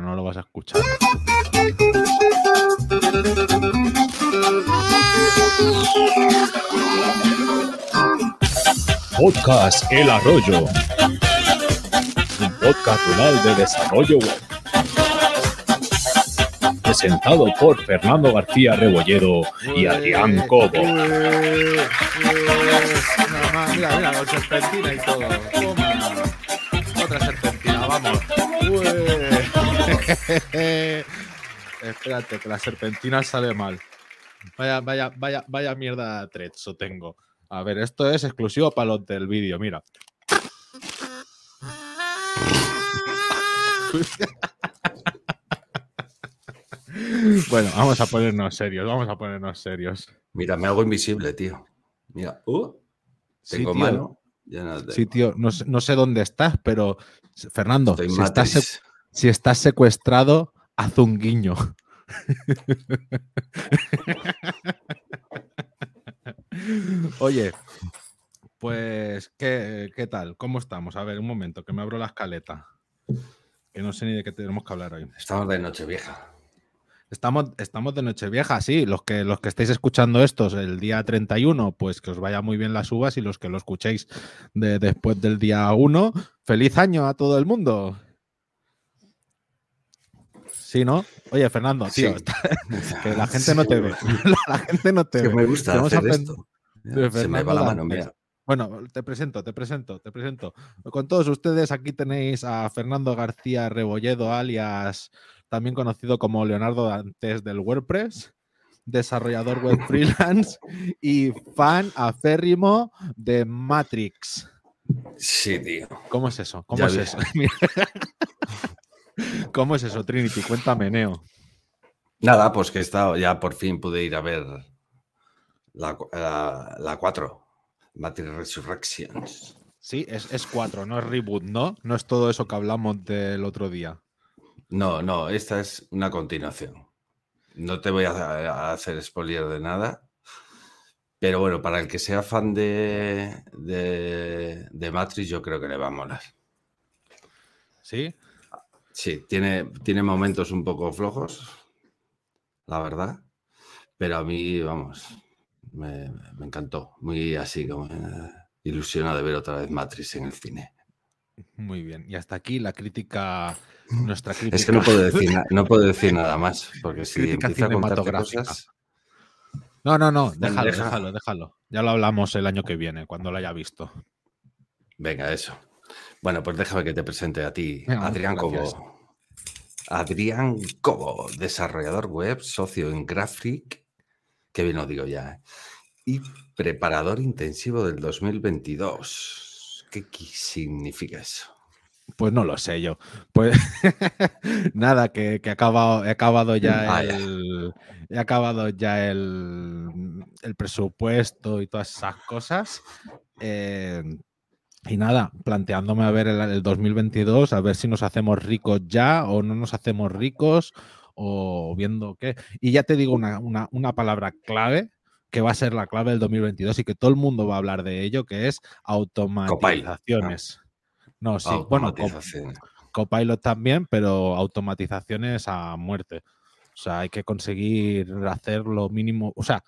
no lo vas a escuchar. Podcast El Arroyo. Un podcast rural de desarrollo web. Presentado por Fernando García Rebolledo y Adrián Cobo. Mira, mira, con serpentina y todo. Espérate, que la serpentina sale mal. Vaya, vaya, vaya, vaya mierda de trezzo tengo. A ver, esto es exclusivo para los del vídeo, mira. bueno, vamos a ponernos serios, vamos a ponernos serios. Mira, me hago invisible, tío. Mira, uh, tengo sí, mano. Ya no tengo. Sí, tío, no, sé- no sé dónde estás, pero Fernando, Estoy si estás. Si estás secuestrado, haz un guiño. Oye, pues, ¿qué, qué tal? ¿Cómo estamos? A ver, un momento, que me abro la escaleta. Que no sé ni de qué tenemos que hablar hoy. Estamos de noche vieja. Estamos, estamos de Nochevieja, sí. Los que, los que estáis escuchando estos el día 31, pues que os vaya muy bien las uvas y los que lo escuchéis de- después del día 1, feliz año a todo el mundo. Sí, ¿no? Oye, Fernando, tío, Sí. está- que la gente no te ve. La gente no te Que ve. me gusta hacer aprend- esto. de Se me va Fernando la mano, mira. Bueno, te presento, te presento, te presento. Con todos ustedes, aquí tenéis a Fernando García Rebolledo, alias también conocido como Leonardo Dantes del WordPress, desarrollador web freelance y fan aférrimo de Matrix. Sí, tío. ¿Cómo es eso? ¿Cómo Ya es vi. eso? ¿Cómo es eso, Trinity? Cuéntame, Neo. Nada, pues que he estado, ya por fin pude ir a ver la, cu- la, la 4, Matrix Resurrections. Sí, es, es cuatro, no es reboot, ¿no? No es todo eso que hablamos del otro día. No, no, esta es una continuación. No te voy a, a hacer spoiler de nada. Pero bueno, para el que sea fan de, de, de Matrix, yo creo que le va a molar. ¿Sí? Sí, tiene, tiene momentos un poco flojos, la verdad. Pero a mí, vamos, me, me encantó. Muy así como eh, ilusionado de ver otra vez Matrix en el cine. Muy bien. Y hasta aquí la crítica, nuestra crítica. Es que no puedo decir, no puedo decir nada más, porque si Crítica empiezo a cosas... No, no, no, déjalo, déjalo, déjalo. Ya lo hablamos el año que viene, cuando lo haya visto. Venga, eso. Bueno, pues déjame que te presente a ti, Adrián. Cobo. Adrián Cobo, desarrollador web, socio en Graphic, que bien lo digo ya, ¿eh? y preparador intensivo del 2022. ¿Qué significa eso? Pues no lo sé yo. Pues nada, que, que he, acabado, he acabado ya Ah, ya. el. He acabado ya el, el presupuesto y todas esas cosas. eh, y nada, planteándome a ver el, el 2022, a ver si nos hacemos ricos ya o no nos hacemos ricos o viendo qué. Y ya te digo una, una- una palabra clave que va a ser la clave del 2022 y que todo el mundo va a hablar de ello, que es automatizaciones. No, sí, bueno. Copilot también, pero automatizaciones a muerte. O sea, hay que conseguir hacer lo mínimo. O sea,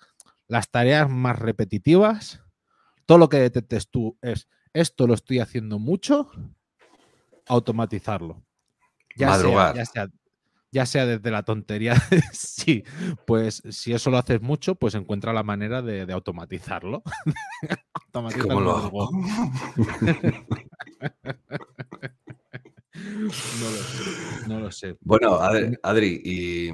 las tareas más repetitivas, todo lo que detectes tú es esto lo estoy haciendo mucho, automatizarlo. Ya sea, Madrugar. ya sea, ya sea desde la tontería, sí, pues si eso lo haces mucho, pues encuentra la manera de, de automatizarlo. Automatiza ¿Cómo lo hago? No lo sé, no lo sé. Bueno, Adri, Adri, y,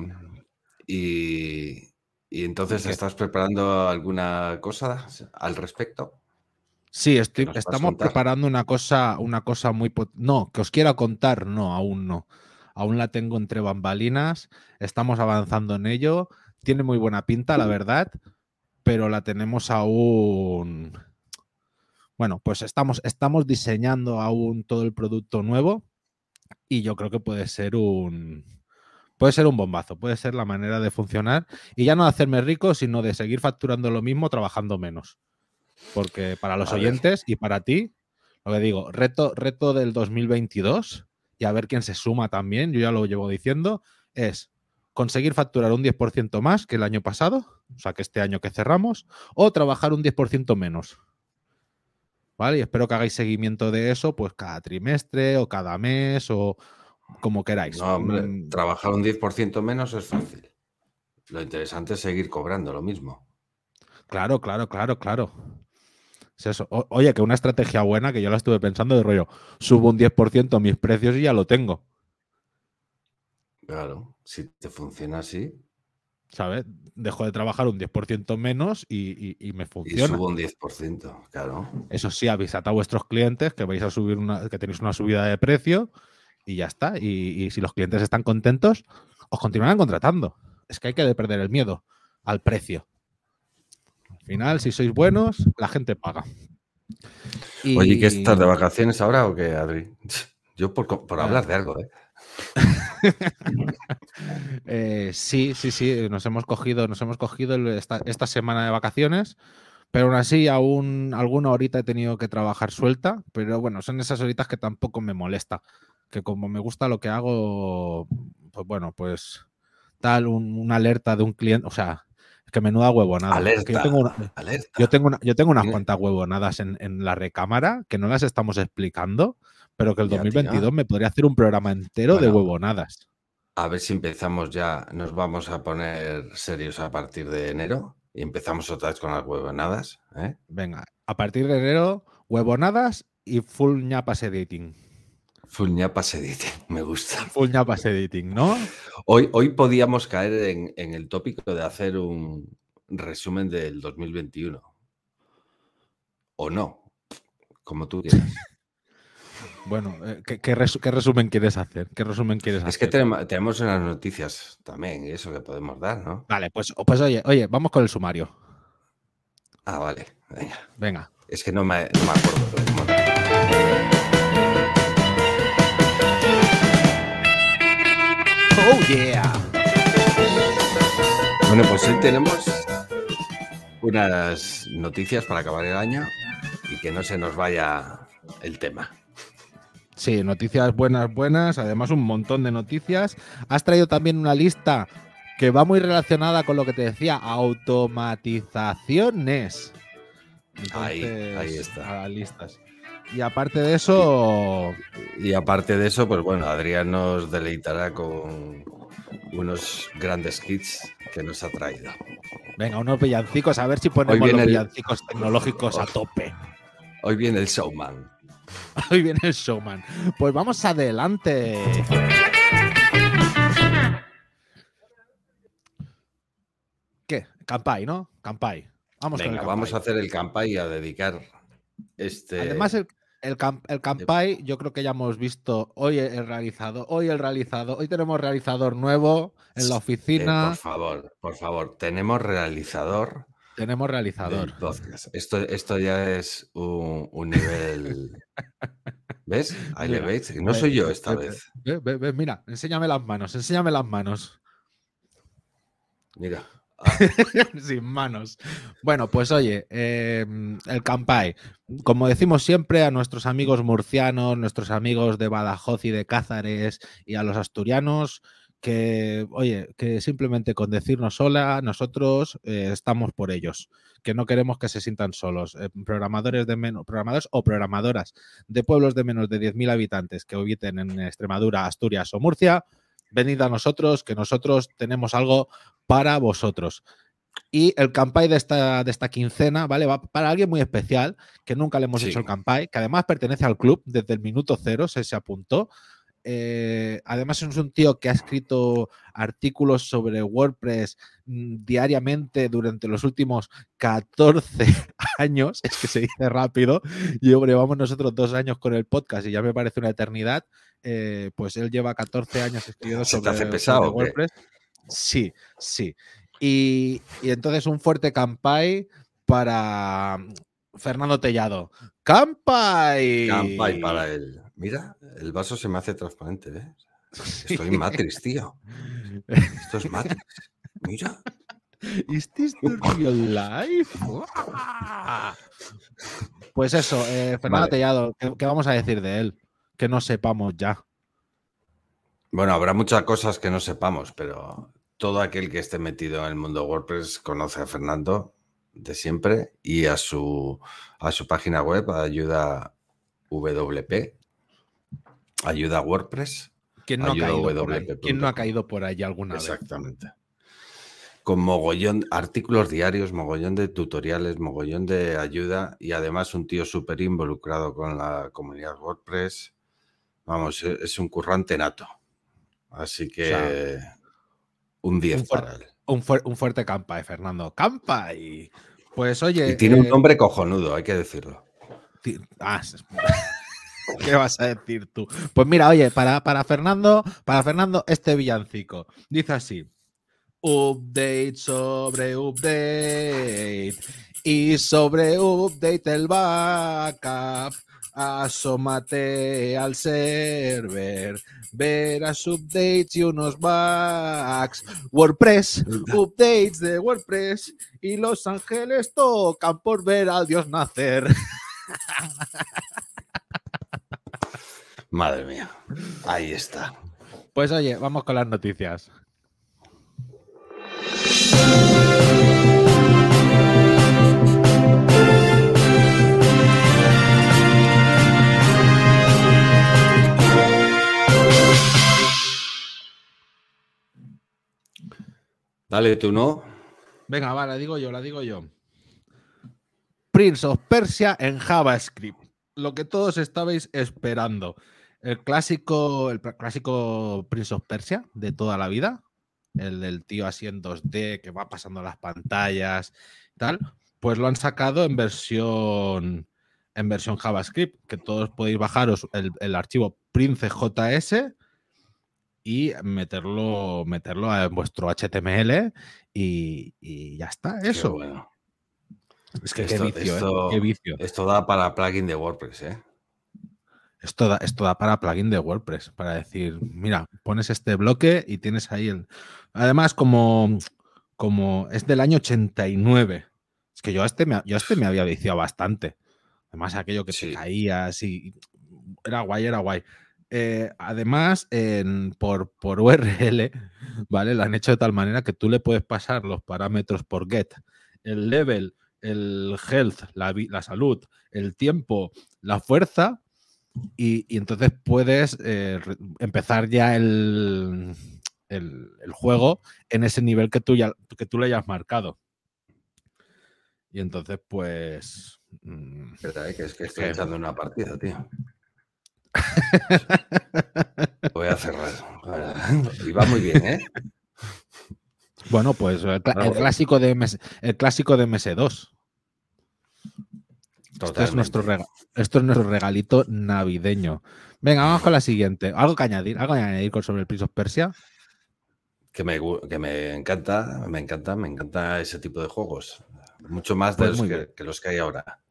y, y entonces estás preparando alguna cosa al respecto? Sí, estoy, estamos preparando una cosa, una cosa muy... No, que os quiera contar, no, aún no. Aún la tengo entre bambalinas, estamos avanzando en ello, tiene muy buena pinta, la verdad, pero la tenemos aún... Bueno, pues estamos, estamos diseñando aún todo el producto nuevo y yo creo que puede ser un... Puede ser un bombazo, puede ser la manera de funcionar y ya no de hacerme rico, sino de seguir facturando lo mismo trabajando menos. Porque para los oyentes y para ti, lo que digo, reto, reto del 2022, y a ver quién se suma también, yo ya lo llevo diciendo, es conseguir facturar un 10% más que el año pasado, o sea, que este año que cerramos, o trabajar un 10% menos. ¿Vale? Y espero que hagáis seguimiento de eso, pues cada trimestre o cada mes o como queráis. No, hombre, Mm, trabajar un 10% menos es fácil. Lo interesante es seguir cobrando lo mismo. Claro, claro, claro, claro. Es eso. O- oye, que una estrategia buena que yo la estuve pensando de rollo, subo un 10% mis precios y ya lo tengo, Claro, si te funciona así ¿sabes? Dejo de trabajar un 10% menos y, y- y me y funciona. subo un 10%, claro. Eso sí, avisad a vuestros clientes que vais a subir una, que tenéis una subida de precio y ya está. Y, y si los clientes están contentos, os continuarán contratando. Es que hay que perder el miedo al precio. Al final, si sois buenos, la gente paga. Y- Oye, ¿qué estás de vacaciones ahora o qué, Adri? Yo por, por Ah. hablar de algo, ¿eh? Eh, sí, sí, sí, nos hemos cogido, nos hemos cogido esta, esta semana de vacaciones, pero aún así, aún alguna horita he tenido que trabajar suelta, pero bueno, son esas horitas que tampoco me molesta, que como me gusta lo que hago, pues bueno, pues tal, un- una alerta de un cliente, o sea, que menuda huevonada. yo Alerta. tengo una- Alerta. yo tengo, una- yo tengo unas cuantas huevonadas en, en la recámara que no las estamos explicando, pero que el Ya, tío. 2022 me podría hacer un programa entero de Bueno. huevonadas. A ver si empezamos ya, nos vamos a poner serios a partir de enero y empezamos otra vez con las huevonadas, ¿eh? Venga, a partir de enero, huevonadas y full ñapas editing. Full ñapas editing, me gusta. Full ñapas editing, ¿no? Hoy, hoy podíamos caer en, en el tópico de hacer un resumen del 2021. O no, como tú quieras. Bueno, eh, ¿qué, qué resu- qué resumen quieres hacer? ¿Qué resumen quieres Es que tenemos unas noticias también, y eso que podemos dar, ¿no? Vale, pues, pues oye, oye, vamos con el sumario. Ah, vale, venga. Venga. Es que no me, no me acuerdo. ¡Oh, yeah! Bueno, pues hoy tenemos unas noticias para acabar el año y que no se nos vaya el tema. Sí, noticias buenas, buenas, además un montón de noticias. Has traído también una lista que va muy relacionada con lo que te decía, automatizaciones. Ahí, ahí Entonces, está. a listas. Y aparte de eso, Y aparte de eso, pues bueno, Adrián nos deleitará con unos grandes hits que nos ha traído. venga, unos villancicos, a ver si ponemos los el- villancicos tecnológicos a tope. Hoy viene el showman. Hoy viene el showman. Pues vamos adelante. ¿Qué? Campai, ¿no? Campai. Vamos con el Venga, vamos a Campai. hacer el campa y a dedicar este. Además, el, el, cam- el Campai, yo creo que ya hemos visto hoy el realizado, hoy el realizado, hoy tenemos realizador nuevo en la Eh, oficina. por favor, por favor, tenemos realizador tenemos realizador. Esto, esto ya es un, un nivel. ¿Ves? Ahí le veis. No ve, soy yo esta ve, vez. ve, ve, ve, mira, enséñame las manos, enséñame las manos. Mira. Sin manos. Bueno, pues oye, eh, el Campai. Como decimos siempre a nuestros amigos murcianos, nuestros amigos de Badajoz y de Cázares y a los asturianos, que, oye, que simplemente con decirnos hola, nosotros eh, estamos por ellos, que no queremos que se sientan solos. Eh, programadores de menos, programadores o programadoras de pueblos de menos de 10.000 habitantes que habiten en Extremadura, Asturias o Murcia, venid a nosotros, que nosotros tenemos algo para vosotros. Y el campai de esta, de esta quincena, ¿vale? Va para alguien muy especial, que nunca le hemos Sí. hecho el campai, que además pertenece al club desde el minuto cero, se, se apuntó. Eh, además es un tío que ha escrito artículos sobre WordPress mm, diariamente durante los últimos 14 años, es que se dice rápido, y hombre, vamos nosotros dos años con el podcast y ya me parece una eternidad, eh, pues él lleva 14 años escribiendo ¿Se te sobre, hace pesado? WordPress. Sí, sí. Y, y entonces un fuerte campai para mm, Fernando Tellado. ¡Campai! Campa y para él. Mira, el vaso se me hace transparente, ¿eh? Estoy en Matrix, tío. Esto es Matrix. Mira. ¿Is this the real life? Pues eso, eh, Fernando Vale. Tellado, ¿qué, qué vamos a decir de él? Que no sepamos ya. Bueno, habrá muchas cosas que no sepamos, pero todo aquel que esté metido en el mundo WordPress conoce a Fernando de siempre y a su, a su página web, ayuda WP, ayuda WordPress. ¿Quién no, ha caído, por ahí? ¿Quién no ha caído por ahí alguna vez? Exactamente. Con mogollón, artículos diarios, mogollón de tutoriales, mogollón de ayuda y además un tío súper involucrado con la comunidad WordPress. Vamos, e, es un currante nato. Así que un 10 para él. Un, fuerte campa, eh, Fernando. Campa y pues oye. Y tiene un eh, nombre cojonudo, hay que decirlo. Ah, ¿Qué vas a decir tú? Pues mira, oye, para, para Fernando, para Fernando, este villancico. Dice así. Update sobre update. Y sobre update el backup. Asómate al server, verás updates y unos bugs. WordPress, updates de WordPress y Los Ángeles tocan por ver al Dios nacer. Madre mía, ahí está. Pues oye, vamos con las noticias. Dale, tú no. Venga, va, la digo yo, la digo yo. Prince of Persia en JavaScript. Lo que todos estabais esperando. El clásico, el clásico Prince of Persia de toda la vida. El del tío así en 2D que va pasando las pantallas tal. Pues lo han sacado en versión en versión JavaScript, que todos podéis bajaros el, el archivo PrinceJS y meterlo, meterlo en vuestro HTML y, ya está. Eso. Es que esto, qué, vicio, ¿eh? vicio, Esto da para plugin de WordPress, ¿eh? Esto da, esto da para plugin de WordPress, para decir, mira, pones este bloque y tienes ahí el. Además, como, como es del año 89, es que yo a este me, yo este me había viciado bastante. Además, aquello que se caía así. Era guay, era guay. Eh, además, por, por URL, ¿vale? Lo han hecho de tal manera que tú le puedes pasar los parámetros por get, el level, el health, la, salud, el tiempo, la fuerza, y, entonces puedes eh, empezar ya el, el, juego en ese nivel que tú, ya, que tú le hayas marcado. Y entonces, pues. Mm, Verdad, que es que estoy echando una partida, tío. Voy a cerrar. Y va muy bien, ¿eh? Bueno, pues el, clásico de MS, el clásico de MS2. Esto es, nuestro esto es nuestro regalito navideño. Venga, vamos con la siguiente. ¿Algo que añadir? ¿Algo que añadir sobre el Prince of Persia? Que me, que me encanta, me encanta, me encanta ese tipo de juegos. Mucho más de pues los que, los que hay ahora.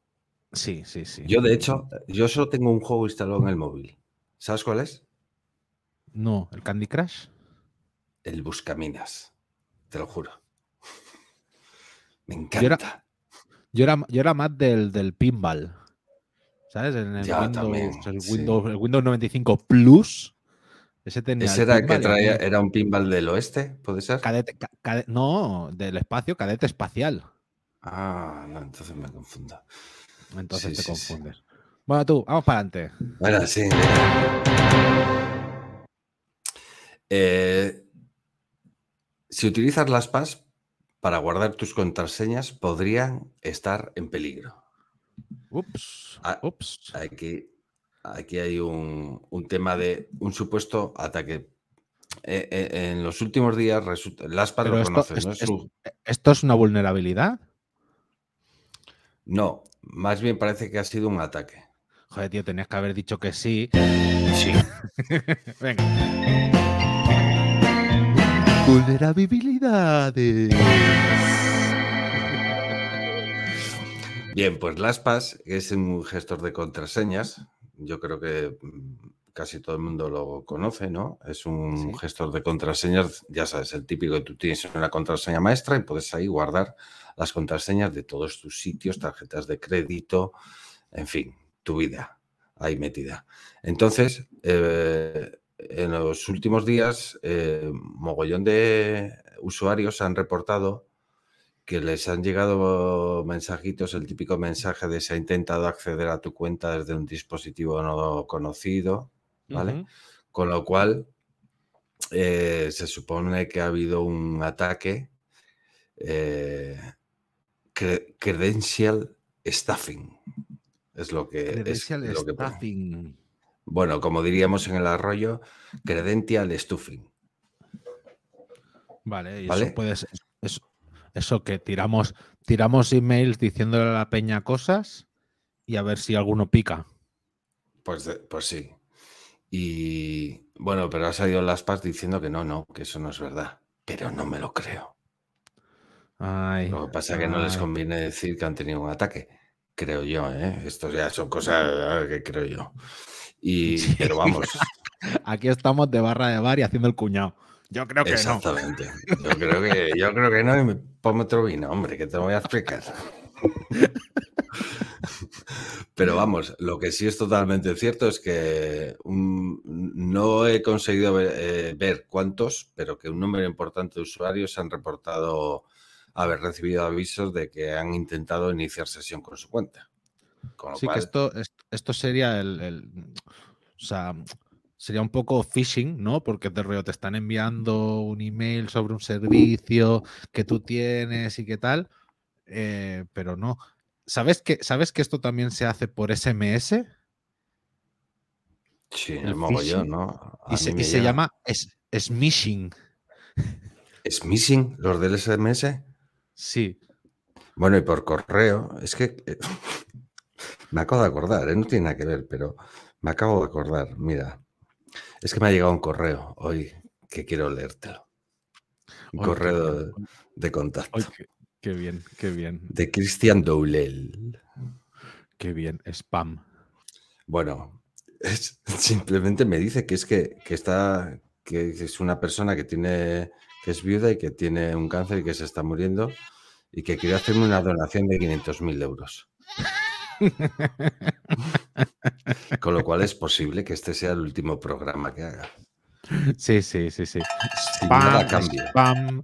Sí, sí, sí. Yo, de hecho, yo solo tengo un juego instalado en el móvil. ¿Sabes cuál es? No, ¿el Candy Crush? El Buscaminas. Te lo juro. Me encanta. Yo era, yo era, más del, del pinball. ¿Sabes? En el, Windows, el, Windows, el Windows 95 Plus. Ese, tenía ¿Ese era que traía, era un pinball del oeste, ¿puede ser? no, del espacio, cadete espacial. Ah, no, entonces me confundo. Entonces te confundes. Bueno, tú, vamos para adelante. Bueno, sí. Eh, si utilizas las PAS para guardar tus contraseñas, podrían estar en peligro. Ups. Ah, ups. Aquí, aquí hay un, tema de un supuesto ataque. Eh, eh, en los últimos días, las PAS lo conoces, ¿no? ¿Esto es una vulnerabilidad? No, más bien parece que ha sido un ataque. Joder, tío, tenías que haber dicho que sí. Sí. Venga. Vulnerabilidades. Bien, pues LastPass es un gestor de contraseñas. Yo creo que mm, casi todo el mundo lo conoce, ¿no? Es un gestor de contraseñas, ya sabes, el típico que tú tienes una contraseña maestra y puedes ahí guardar las contraseñas de todos tus sitios, tarjetas de crédito, en fin, tu vida ahí metida. Entonces, eh, en los últimos días, eh, mogollón de usuarios han reportado que les han llegado mensajitos, el típico mensaje de se ha intentado acceder a tu cuenta desde un dispositivo no conocido, ¿vale? Con lo cual, eh, se supone que ha habido un ataque eh, credential staffing. Es lo que Credential es lo que staffing. Bueno, como diríamos en el arroyo, credential stuffing. Vale, y ¿Vale? eso puede ser. Eso, eso que tiramos, tiramos emails diciéndole a la peña cosas y a ver si alguno pica. Pues, de- pues sí. Y bueno, pero ha salido las PAS diciendo que no, no, que eso no es verdad. Pero no me lo creo. Ay, Lo que pasa es que no les conviene decir que han tenido un ataque. Creo yo, ¿eh? Esto ya son cosas que creo yo. Y, Sí. pero vamos, Aquí estamos de barra de bar y haciendo el cuñado. Yo creo que no. exactamente. Yo creo que, yo creo que no, y me pongo otro vino, hombre, que te voy a explicar. Pero vamos, lo que sí es totalmente cierto es que un- no he conseguido ver, eh, ver cuántos, pero que un número importante de usuarios han reportado haber recibido avisos de que han intentado iniciar sesión con su cuenta. Con lo Sí, cual, que esto, es- esto sería el, el- O sea, sería un poco phishing, ¿no? Porque de rollo te están enviando un email sobre un servicio que tú tienes y qué tal. eh, pero no. ¿Sabes que, ¿Sabes que esto también se hace por SMS? sí, el el mogollón, ¿no? A Y se, y se llama es, smishing. ¿Es missing los del SMS? Sí. Bueno, y por correo, es que eh, me acabo de acordar, ¿eh? no tiene nada que ver, pero me acabo de acordar. Mira, es que me ha llegado un correo hoy que quiero leértelo. Un correo de, de contacto qué bien, qué bien, de Cristian Doulel. qué bien. Spam. Bueno, es- simplemente me dice que es que, que está, que es una persona que tiene, que es viuda y que tiene un cáncer y que se está muriendo y que quiere hacerme una donación de 500.000 euros. Con lo cual es posible que este sea el último programa que haga. Sí, sí, sí, sí. Spam, spam.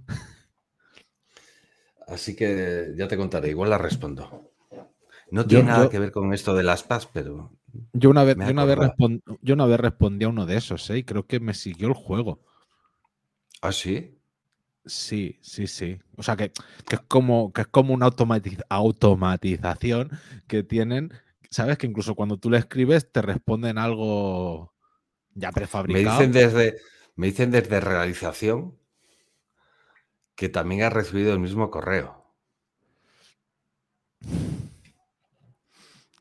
Así que ya te contaré, igual la respondo. No Yo- tiene nada yo- que ver con esto de las PAS, pero Yo una vez, yo una vez, acordado. respon- yo una vez respondí a uno de esos, ¿eh? Y creo que me siguió el juego. ¿ah, sí? Sí, sí, sí. O sea que, que es como que es como una automatiz- automatización que tienen. Sabes que incluso cuando tú le escribes te responden algo ya Me prefabricado. dicen desde, me dicen desde realización que también ha recibido el mismo correo.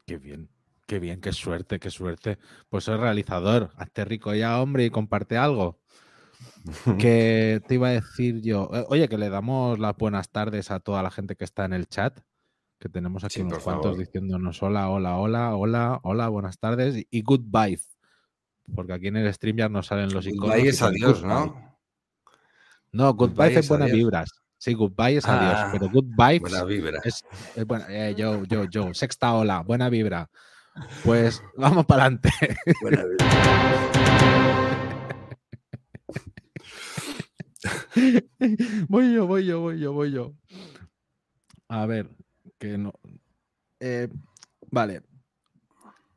Qué bien, qué bien, qué suerte, qué suerte. Pues soy realizador. Hazte rico ya, hombre, y comparte algo. Que te iba a decir yo. eh, Oye, que le damos las buenas tardes a toda la gente que está en el chat. Que tenemos aquí Sí, unos cuantos favor. diciéndonos hola, hola, hola, hola, hola, buenas tardes y, goodbye. Porque aquí en el stream ya nos salen los iconos. Goodbye es adiós, goodbye. ¿no? No, goodbye, Goodbye es es buenas adiós. vibras. Sí, goodbye es adiós, Ah, pero goodbye Buena vibra. es, es buena- eh, yo, yo, yo, sexta ola, buena vibra. Pues vamos para adelante. Buena vibra. voy yo, voy yo, voy yo, voy yo. A ver, que no. eh, vale.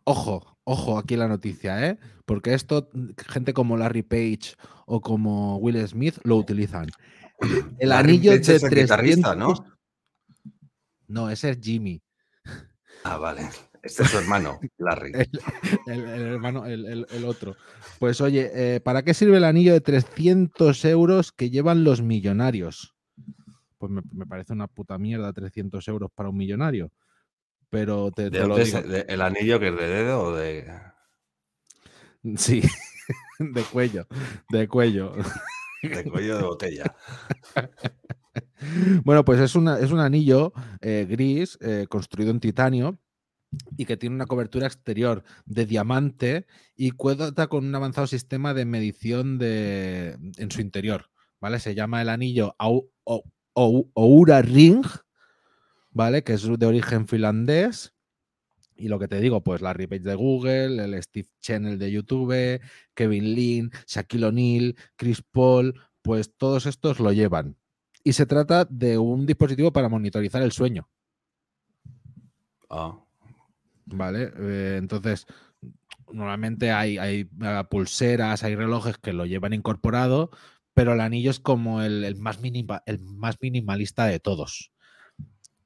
Ojo, ojo aquí la noticia, ¿eh? Porque esto, gente como Larry Page o como Will Smith lo utilizan. El Larry anillo Page de es el guitarrista, 300 ¿no? No, ese es Jimmy. Ah, vale. Este es su hermano, Larry. El, el- el hermano, el, el- otro. Pues oye, eh, ¿para qué sirve el anillo de 300 euros que llevan los millonarios? Pues me, me parece una puta mierda 300 euros para un millonario. Pero te, ¿De te lo es digo. el, el anillo que es de dedo o de...? Sí, de cuello, de cuello. De cuello de botella. Bueno, pues es, una, es un anillo eh, gris eh, construido en titanio y que tiene una cobertura exterior de diamante y cuenta con un avanzado sistema de medición de, en su interior. ¿Vale? Se llama el anillo Oura Ring, ¿vale? Que es de origen finlandés Y lo que te digo, pues Larry Page de Google, el Steve Channel de YouTube, Kevin Lin, Shaquille O'Neal, Chris Paul, pues todos estos lo llevan. Y se trata de un dispositivo para monitorizar el sueño. Ah, ¿Vale? Eh, entonces, normalmente hay, hay, eh, pulseras, hay relojes que lo llevan incorporado, pero el anillo es como el, más, el más minimalista de todos.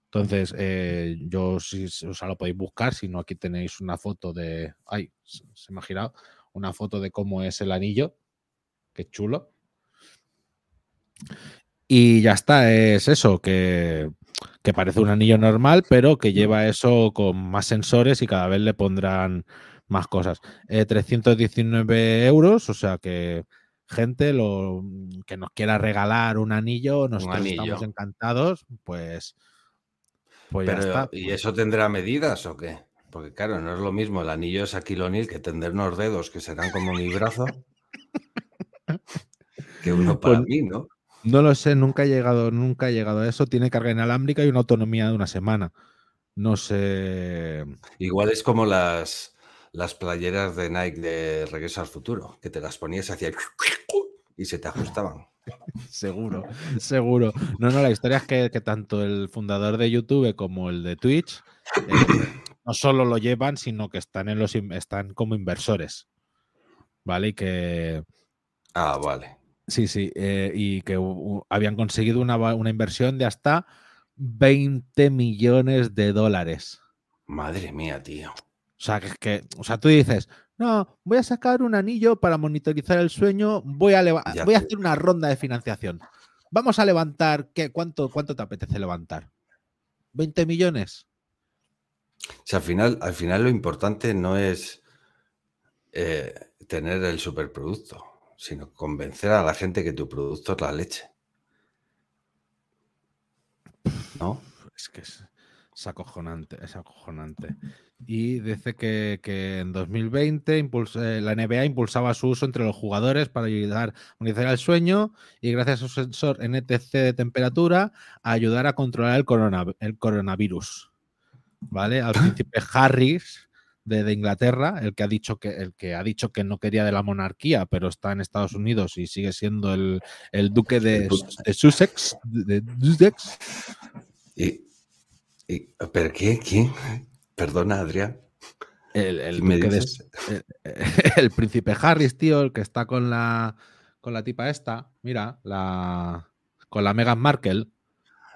Entonces, eh, yo si o sea, lo podéis buscar, si no aquí tenéis una foto de. Ay, se se me ha girado. Una foto de cómo es el anillo. Qué chulo. Y ya está, es eso, que, que parece un anillo normal, pero que lleva eso con más sensores y cada vez le pondrán más cosas. Eh, 319 euros, o sea que gente lo, que nos quiera regalar un anillo, nosotros anillo. estamos encantados, pues, pues ya pero está. ¿y eso tendrá medidas o qué? Porque claro, no es lo mismo el anillo de Shaquille O'Neal que tender unos dedos que serán como mi brazo que uno para Pues- mí, ¿no? No lo sé, nunca he llegado, nunca he llegado a eso. Tiene carga inalámbrica y una autonomía de una semana. No sé. Igual es como las, las playeras de Nike de Regreso al Futuro, que te las ponías hacia y se te ajustaban. Seguro, seguro. No, no, la historia es que, que tanto el fundador de YouTube como el de Twitch eh, no solo lo llevan, sino que están en los están como inversores. ¿Vale? Y que Ah, vale. Sí, sí, eh, y que habían conseguido una, inversión de hasta 20 millones de dólares. Madre mía, tío. O sea, que, que- o sea, tú dices, no, voy a sacar un anillo para monitorizar el sueño, voy a, Ya voy a hacer una ronda de financiación. Vamos a levantar, ¿qué? ¿Cuánto, ¿cuánto te apetece levantar? ¿20 millones? O sea, al final, al final lo importante no es eh, tener el superproducto, sino convencer a la gente que tu producto es la leche. ¿No? Es que es, es acojonante, es acojonante. Y dice que, que en 2020 impuls- eh, la NBA impulsaba su uso entre los jugadores para ayudar a monitorizar el sueño y gracias a su sensor NTC de temperatura a ayudar a controlar el, corona- el coronavirus. ¿Vale? Al príncipe Harris de, de Inglaterra, el que ha dicho que el que ha dicho que no quería de la monarquía, pero está en Estados Unidos y sigue siendo el, el duque de, Sussex, de, Sussex, Y, y- ¿Pero qué? ¿Quién? Perdona, Adrián. el, el el príncipe Harris, tío, el que está con la con la tipa esta, mira, la con la Meghan Markle.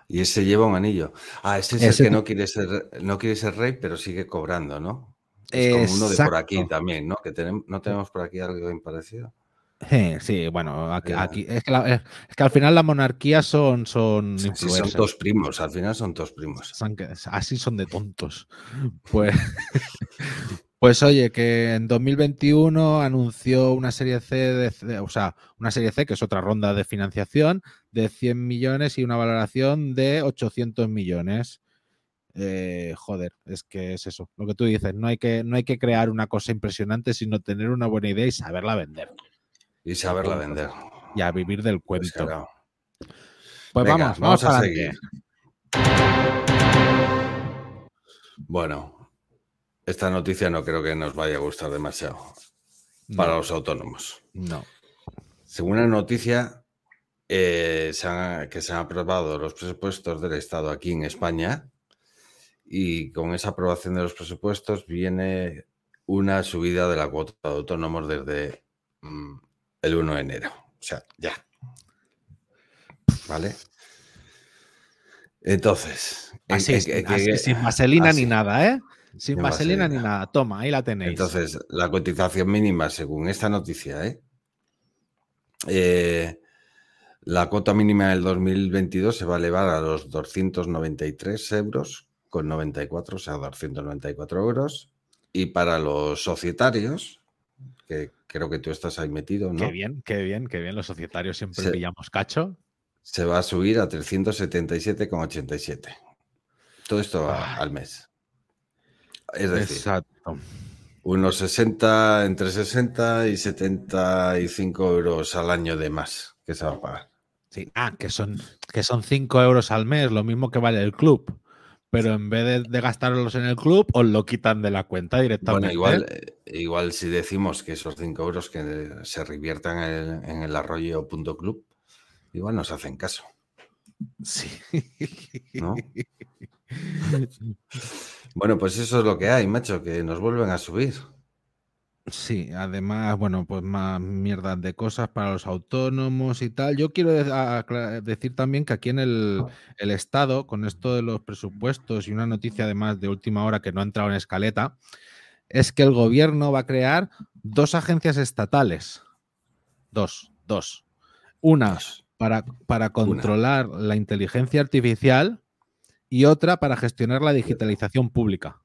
Y ese lleva un anillo. Ah, ese es Ese el que no quiere ser, no quiere ser rey, pero sigue cobrando, ¿no? Es como uno de por aquí también, ¿no? Que tenemos, no tenemos por aquí algo bien parecido. Eh, sí, bueno, aquí, aquí- es, que la- es que al final las monarquías son, son Sí, son dos primos, al final son dos primos. Así son de tontos. Pues, pues oye, que en 2021 anunció una serie C, de, de- o sea, una serie C, que es otra ronda de financiación, de 100 millones y una valoración de 800 millones. Eh, joder, es que es eso, lo que tú dices, no hay que, no hay que crear una cosa impresionante, sino tener una buena idea y saberla vender. Y saberla vender. Y a vivir del Pues cuento. claro. Pues Venga, vamos, vamos, a seguir. Bueno, esta noticia no creo que nos vaya a gustar demasiado para los autónomos. no. Según la noticia, eh, se han- que se han aprobado los presupuestos del Estado aquí en España y con esa aprobación de los presupuestos viene una subida de la cuota de autónomos desde mm, el 1 de enero. O sea, ya. ¿Vale? Entonces, en- Así, es, así, sin vaselina así. ni nada, ¿eh? Sin Sin vaselina ni nada. Toma, ahí la tenéis. Entonces, la cotización mínima, según esta noticia, ¿eh? Eh, la cuota mínima del 2022 se va a elevar a los 293 euros con 94, o sea, 294 euros. Y para los societarios, que creo que tú estás ahí metido, ¿no? Qué bien, qué bien, qué bien. Los societarios siempre Se- pillamos cacho. Se va a subir a 377,87. Todo esto a- Ah. al mes. Es decir, Exacto. Unos 60, entre 60 y 75 euros al año de más que se va a pagar. Sí. Ah, que son, que son 5 euros al mes, lo mismo que vale el club. Pero en vez de, de gastarlos en el club, os lo quitan de la cuenta directamente. Bueno, igual, eh, igual si decimos que esos 5 euros que se reviertan en el, en el arroyo.club, igual nos hacen caso. Sí. ¿No? Bueno, pues eso es lo que hay, macho, que nos vuelven a subir. Sí, además, bueno, pues más mierdas de cosas para los autónomos y tal. Yo quiero decir también que aquí en el, el Estado, con esto de los presupuestos y una noticia además de última hora que no ha entrado en escaleta, es que el gobierno va a crear dos agencias estatales. Dos, dos. Una para, para controlar la inteligencia artificial y otra para gestionar la digitalización pública.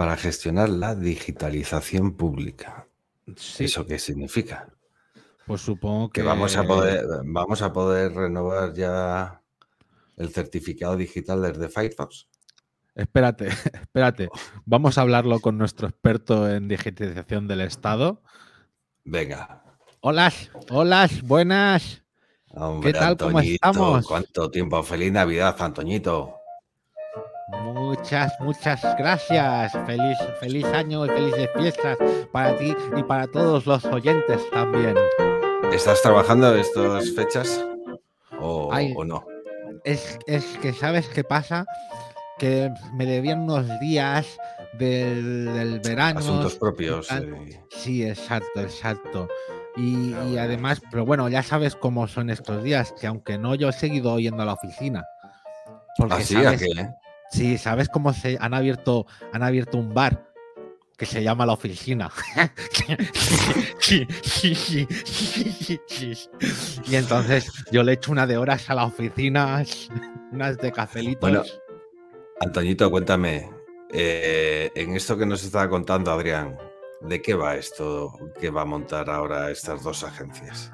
Para gestionar la digitalización pública. Sí, ¿Eso qué significa? pues supongo que Que vamos a poder, vamos a poder renovar ya el certificado digital desde Firefox. Espérate, espérate. Vamos a hablarlo con nuestro experto en digitalización del Estado. Venga. Hola, hola, buenas. Hombre, tal? ¿Cómo Antoñito, estamos? ¿Cuánto tiempo? Feliz Navidad, Antoñito. Muchas, muchas gracias. Feliz, feliz año y felices fiestas para ti y para todos los oyentes también. ¿Estás trabajando estas fechas? ¿O, Ay. o no? Es, es que, ¿sabes qué pasa? Que me debían unos días del, del verano. Asuntos propios. eh, Sí, exacto, exacto. Y, y además, pero bueno, ya sabes cómo son estos días, que aunque no, yo he seguido yendo a la oficina. Porque ¿Así? ¿A sabes, qué? Sí, sabes cómo se han abierto, han abierto un bar que se llama la oficina. y entonces yo le echo una de horas a la oficina, unas de cafelitos. Bueno, Antoñito, cuéntame. eh, en esto que nos estaba contando Adrián, ¿de qué va esto que va a montar ahora estas dos agencias?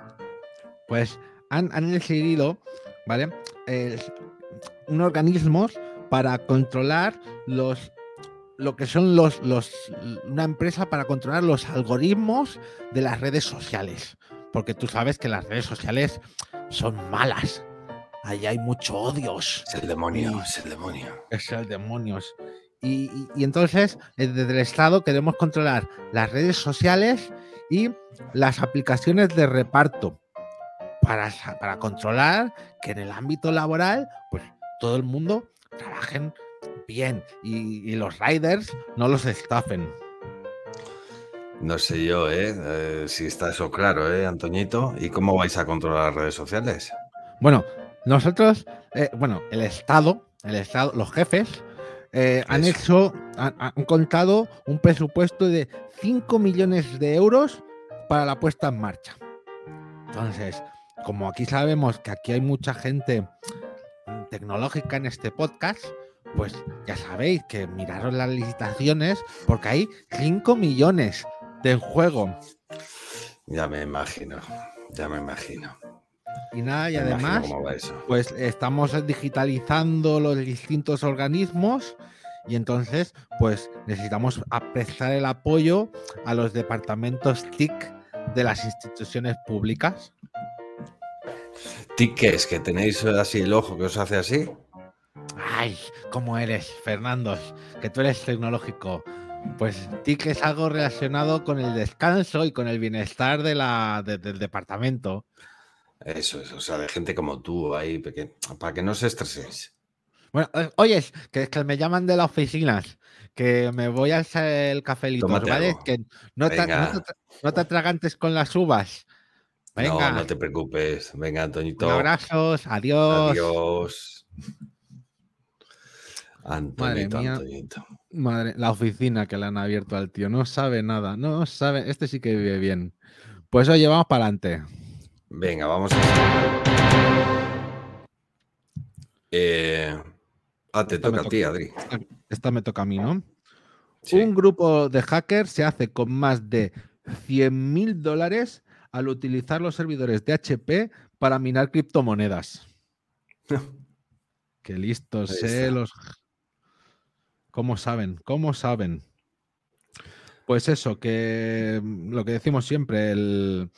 pues han, han decidido, ¿vale? Eh, un organismo para controlar los lo que son los, los una empresa para controlar los algoritmos de las redes sociales. Porque tú sabes que las redes sociales son malas. Ahí hay mucho odios. Es el demonio, es el demonio. Es el demonios. Y, y- y entonces, eh, desde el Estado queremos controlar las redes sociales y las aplicaciones de reparto para, para controlar que en el ámbito laboral, pues todo el mundo trabajen bien y, y los riders no los estafen. No sé yo, ¿eh? Eh, si está eso claro, ¿eh, Antoñito? ¿Y cómo vais a controlar las redes sociales? Bueno, nosotros, eh, bueno, el Estado, el Estado, los jefes, eh, han hecho, han, han contado un presupuesto de 5 millones de euros para la puesta en marcha. Entonces, como aquí sabemos que aquí hay mucha gente tecnológica en este podcast, pues ya sabéis que miraros las licitaciones porque hay 5 millones de juego. Ya me imagino, ya me imagino. Y nada, y Me además... pues estamos digitalizando los distintos organismos y entonces pues necesitamos a- prestar el apoyo a los departamentos TIC de las instituciones públicas. ¿Ti qué es? ¿Que tenéis así el ojo que os hace así? Ay, ¿cómo eres, Fernando? Que tú eres tecnológico. Pues TIC es algo relacionado con el descanso y con el bienestar de la, de- del departamento. Eso es, o sea, de gente como tú ahí, para que no os estreséis. Bueno, eh, oyes, que, que me llaman de las oficinas, que me voy a hacer el cafelito, Tómate ¿vale? algo. Que no te, no, te, no te atragantes con las uvas. Venga, No, no te preocupes. Venga, Antoñito. un abrazos, adiós. Adiós. Antoñito, mía. Antoñito. Madre, la oficina que le han abierto al tío, no sabe nada, no sabe, este sí que vive bien. Pues oye, vamos para adelante. Venga, vamos a. Eh, ah, te Esta toca a ti. Adri. Esta me toca a mí, ¿no? Sí. Un grupo de hackers se hace con más de 100 mil dólares al utilizar los servidores de HP para minar criptomonedas. Qué listos, eh, los. ¿Cómo saben? ¿Cómo saben? Pues eso, que mm, lo que decimos siempre, el,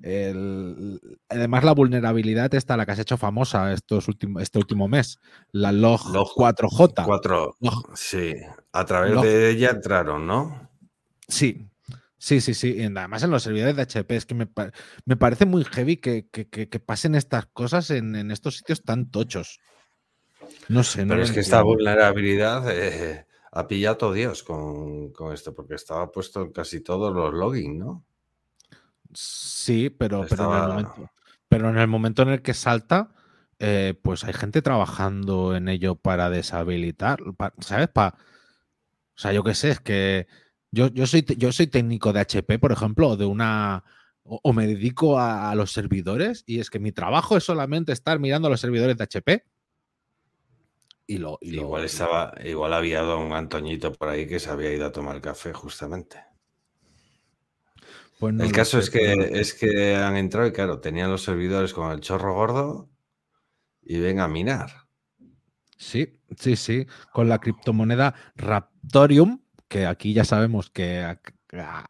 el- además, la vulnerabilidad está la que has hecho famosa estos últimos, este último mes, la log, Log 4J. Cuatro. Log- Sí, a través Log- de ella entraron, ¿no? Sí, sí, sí, sí. Y además en los servidores de HP es que me, me parece muy heavy que, que- que- que pasen estas cosas en, en estos sitios tan tochos. No sé, no Pero es que esta vulnerabilidad eh, ha pillado Dios con, con esto, porque estaba puesto en casi todos los logins, ¿no? Sí, pero, pero, en el momento, pero en el momento en el que salta, eh, pues hay gente trabajando en ello para deshabilitar, ¿sabes? Pa, o sea, yo qué sé, es que yo, yo, soy, yo soy técnico de HP, por ejemplo, o de una... O, o me dedico a, a los servidores y es que mi trabajo es solamente estar mirando los servidores de HP. Y lo, y lo- Igual estaba, igual había un Antoñito por ahí que se había ido a tomar café, justamente. pues no El caso sé, es que, no es que han entrado y claro, tenían los servidores con el chorro gordo y ven a minar. Sí, sí, sí, con la criptomoneda Raptorium, que aquí ya sabemos que a,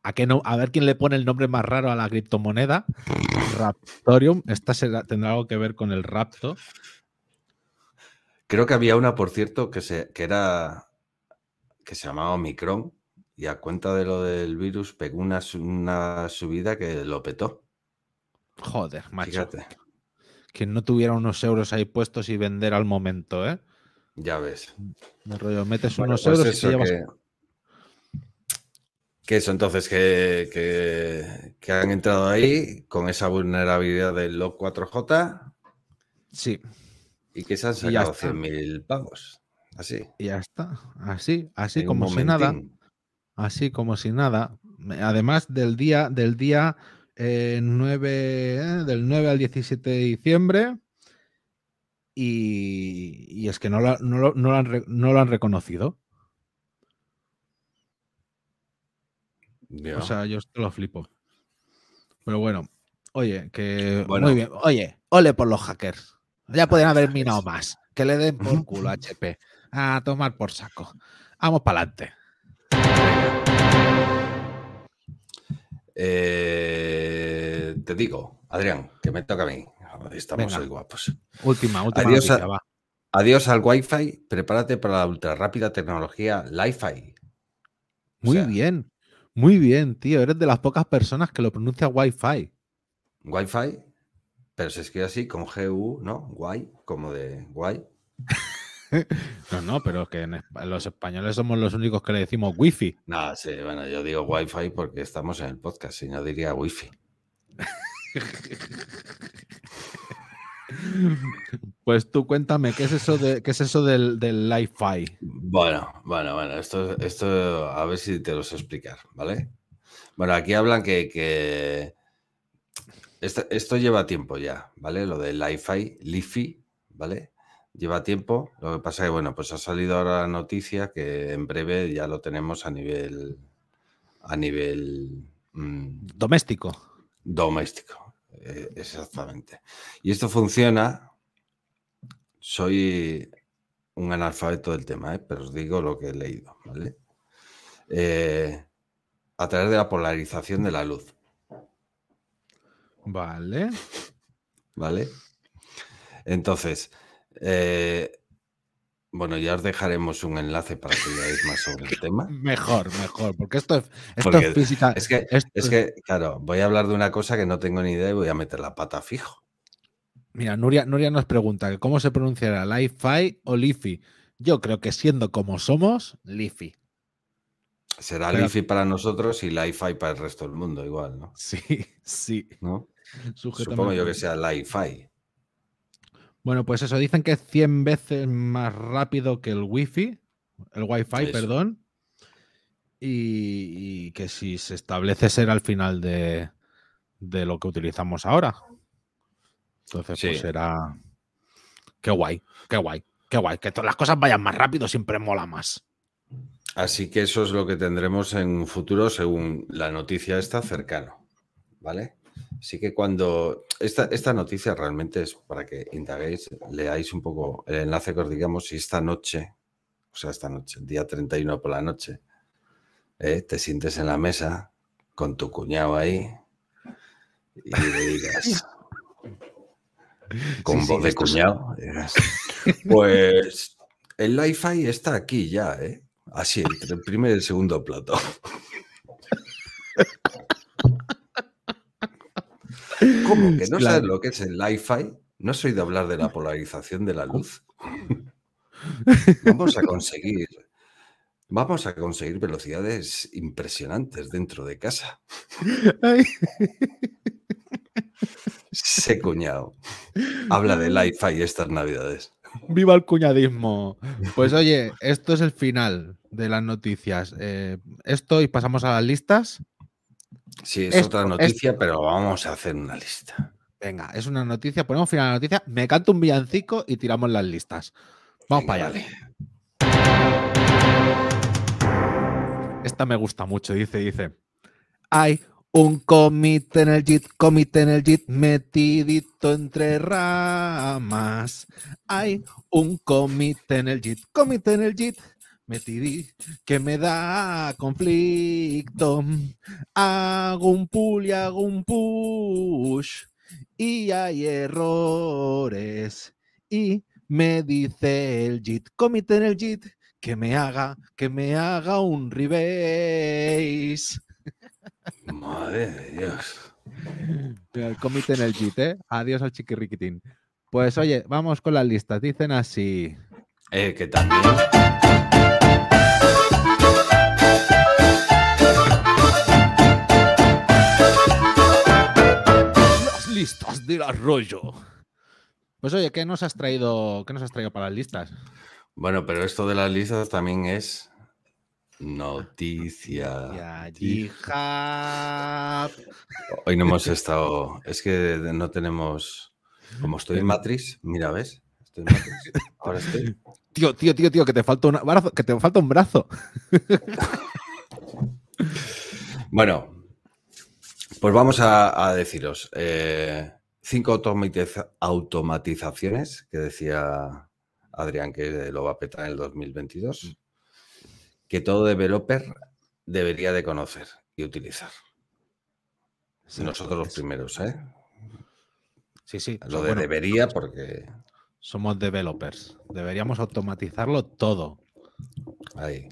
a- no, a ver quién le pone el nombre más raro a la criptomoneda. Raptorium, esta será- tendrá algo que ver con el rapto. Creo que había una, por cierto, que, se, que era que se llamaba Omicron y a cuenta de lo del virus pegó una, una subida que lo petó. Joder, macho. Fíjate, Que no tuviera unos euros ahí puestos y vender al momento, ¿eh? ya ves. De rollo, metes Bueno, unos pues euros y te llevas. que, que eso entonces que, que, que han entrado ahí con esa vulnerabilidad del log 4J Sí, y que se han sacado está. 100.000 pavos. Así. y ya está. Así, así en como si nada. Así como si nada. Además del día, del día eh, 9, eh, del 9 al 17 de diciembre. Y, y es que no lo, no lo- no lo han, no lo han reconocido. O sea, yo esto lo flipo. Pero bueno, oye, que Bueno. muy bien. Oye, ole por los hackers. Ya podrían haber minado más. Que le den por culo a HP. A tomar por saco. Vamos para adelante. Eh, te digo, Adrián, que me toca a mí. Estamos Venga. hoy guapos. Última, última Adiós noticia, a- va. Adiós al Wi-Fi, prepárate para la ultra rápida tecnología Li-Fi. O Muy sea, bien, muy bien, tío. Eres de las pocas personas que lo pronuncia Wi-Fi. Wi-Fi, pero se escribe así con GU, ¿no? Guay, como de guay. No, no, pero es que en los españoles somos los únicos que le decimos Wi-Fi. Nada, sí, bueno, yo digo Wi-Fi porque estamos en el podcast, si no diría Wi-Fi. Pues tú cuéntame, ¿qué es eso, de, qué es eso del, del Li-Fi? Bueno, bueno, bueno, esto, esto a ver si te lo sé explicar, ¿vale? Bueno, aquí hablan que, que esto, esto lleva tiempo ya, ¿vale? Lo del Li-Fi, Li-Fi, ¿vale? Lleva tiempo. Lo que pasa que, bueno, pues ha salido ahora la noticia que en breve ya lo tenemos a nivel, a nivel mm, Doméstico. doméstico. Eh, exactamente. Y esto funciona. Soy un analfabeto del tema, ¿eh? pero os digo lo que he leído, ¿vale? Eh, a través de la polarización de la luz, Vale. ¿vale? Entonces, eh, bueno, ya os dejaremos un enlace para que veáis más sobre el tema. Mejor, mejor, porque esto es, esto Porque es física. Es que, esto es que, claro, voy a hablar de una cosa que no tengo ni idea y voy a meter la pata fijo. Mira, Nuria, Nuria nos pregunta que cómo se pronunciará Li-Fi o Li-Fi. Yo creo que siendo como somos, Li-Fi. Será Pero- Li-Fi para nosotros y Li-Fi para el resto del mundo, igual, ¿no? Sí, sí. Supongo yo que sea Li-Fi. Bueno, pues eso, dicen que es 100 veces más rápido que el Wi-Fi, el Wi-Fi, Eso. perdón. Y, y que si se establece será al final de, de lo que utilizamos ahora. Entonces, pues será. Qué guay, qué guay, qué guay. Que todas las cosas vayan más rápido siempre mola más. Así que eso es lo que tendremos en un futuro según la noticia está cercano, ¿vale? Así que cuando esta, esta noticia realmente es para que indaguéis, leáis un poco el enlace que os digamos si esta noche, o sea, esta noche, día 31 por la noche, eh, te sientes en la mesa con tu cuñado ahí y le digas, con Sí, sí, voz de cuñado, digas, pues el Li-Fi está aquí ya, ¿eh? Así, entre el primer y el segundo plato. ¿Cómo que no Claro. sabes lo que es el Li-Fi? ¿No has oído hablar de la polarización de la luz? Vamos a conseguir. Vamos a conseguir velocidades impresionantes dentro de casa. Ay, Sé cuñado. Habla de Li-Fi estas navidades. ¡Viva el cuñadismo! Pues oye, esto es el final de las noticias. Eh, esto y pasamos a las listas. Sí, es Esto, otra noticia, pero vamos a hacer una lista. Venga, es una noticia, ponemos final a la noticia, me canto un villancico y tiramos las listas. Vamos Venga, para allá. vale. Esta me gusta mucho, dice, dice. Hay un comité en el JIT, comité en el JIT, metidito entre ramas. Hay un comité en el JIT, comité en el JIT, metidito, que me da conflicto. Hago un pull y hago un push y hay errores. Y me dice el JIT, comité en el JIT, que me haga, que me haga un rebase. Madre de Dios. El comité en el JIT, ¿eh? Adiós al chiquirriquitín. Pues oye, vamos con las listas. Dicen así. Eh, que también. Listas del arroyo. Pues oye, ¿qué nos has traído? ¿Qué nos has traído para las listas? Bueno, pero esto de las listas también es noticia. Ya, Jihad. Hoy no hemos estado. Es que no tenemos. Como estoy en Matrix, mira, ¿ves? Estoy en Matrix. Ahora estoy. Tío, tío, tío, tío, que te falta un brazo, que te falta un brazo. Bueno, pues vamos a, a deciros. eh, cinco automatiza- automatizaciones que decía Adrián que lo va a petar en el 2022. Que todo developer debería de conocer y utilizar. Nosotros los primeros, ¿eh? Sí, sí. Lo de bueno, debería porque... Somos developers. Deberíamos automatizarlo todo. Ahí.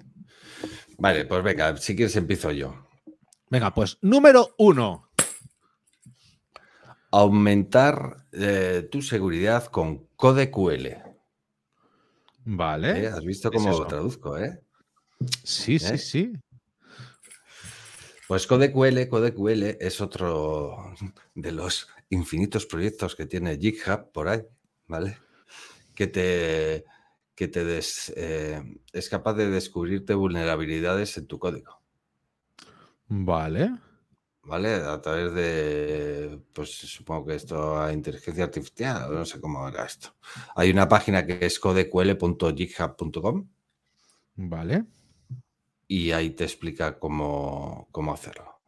Vale, pues venga, si quieres empiezo yo. Venga, pues número uno. Aumentar eh, tu seguridad con CodeQL. Vale. ¿eh? ¿Has visto ¿qué es cómo lo traduzco, eh? Sí, sí, ¿Eh? sí. Pues CodeQL, CodeQL es otro de los infinitos proyectos que tiene GitHub por ahí, ¿vale? Que te, que te des- es capaz de descubrirte vulnerabilidades en tu código, Vale. ¿vale? A través de, pues supongo que esto a inteligencia artificial, no sé cómo era esto. Hay una página que es codeql.github.com Vale. y ahí te explica cómo, cómo hacerlo.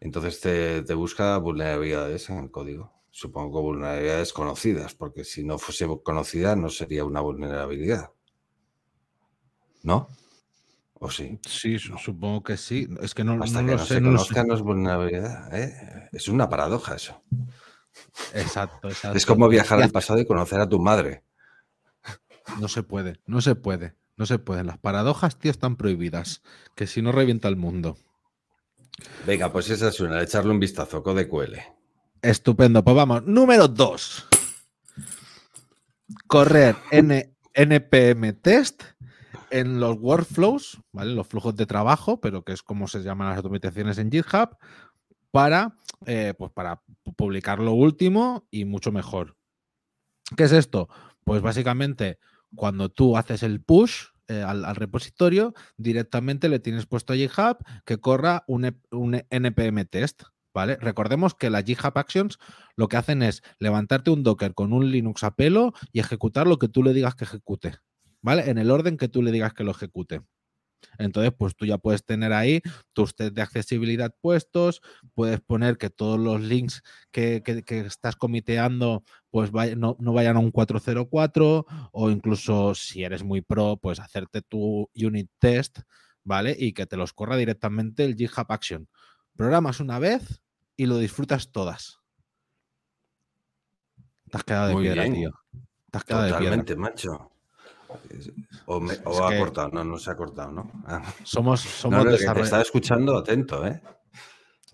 Entonces te, te busca vulnerabilidades en el código. Supongo que vulnerabilidades conocidas, porque si no fuese conocida no sería una vulnerabilidad. ¿No? ¿O sí? Sí, su- supongo que sí. Es que no, Hasta no que lo no sé. se no lo conozca sé. no es vulnerabilidad. ¿eh? Es una paradoja eso. Exacto, exacto. Es como viajar al pasado y conocer a tu madre. No se puede, no se puede, no se puede. Las paradojas, tío, están prohibidas. Que si no revienta el mundo. Venga, pues esa es una, echarle un vistazo, CodeQL. Estupendo. Pues vamos. Número dos. Correr N- NPM test en los workflows, ¿vale? Los flujos de trabajo, pero que es como se llaman las automatizaciones en GitHub, para, eh, pues para pu- publicar lo último y mucho mejor. ¿Qué es esto? Pues básicamente cuando tú haces el push eh, al, repositorio, directamente le tienes puesto a GitHub que corra un, un NPM test. ¿Vale? Recordemos que las GitHub Actions lo que hacen es levantarte un Docker con un Linux a pelo y ejecutar lo que tú le digas que ejecute. ¿Vale? En el orden que tú le digas que lo ejecute. Entonces, pues tú ya puedes tener ahí tus test de accesibilidad puestos, puedes poner que todos los links que, que- que estás comiteando pues vaya- no, no vayan a un 404 o incluso si eres muy pro, pues hacerte tu unit test, ¿vale? Y que te los corra directamente el GitHub Action. Programas una vez y lo disfrutas todas. Te has quedado de Muy piedra, bien. tío. Te has quedado de piedra. Totalmente, macho. O, me- o Es ha que- cortado, no, no se ha cortado, ¿no? Ah. Somos, somos no, desarroll- estaba escuchando atento, ¿eh?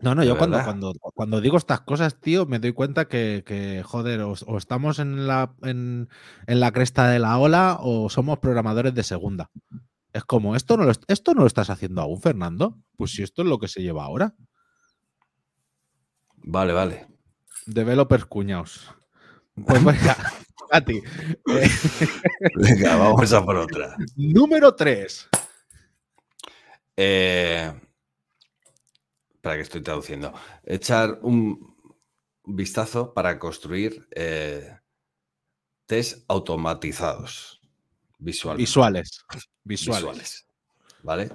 No, no, yo cuando, cuando, cuando digo estas cosas, tío, me doy cuenta que, que, joder, o, o estamos en la, en, en la cresta de la ola o somos programadores de segunda. Es como, ¿esto no, lo, est- ¿esto no lo estás haciendo aún, Fernando? Pues si esto es lo que se lleva ahora. Vale, vale. Developers cuñados. Pues venga, a ti. Eh, Venga, vamos a por otra. número 3. Eh, para que estoy traduciendo. Echar un vistazo para construir eh, test automatizados. Visuales. Visuales. visuales. ¿Vale?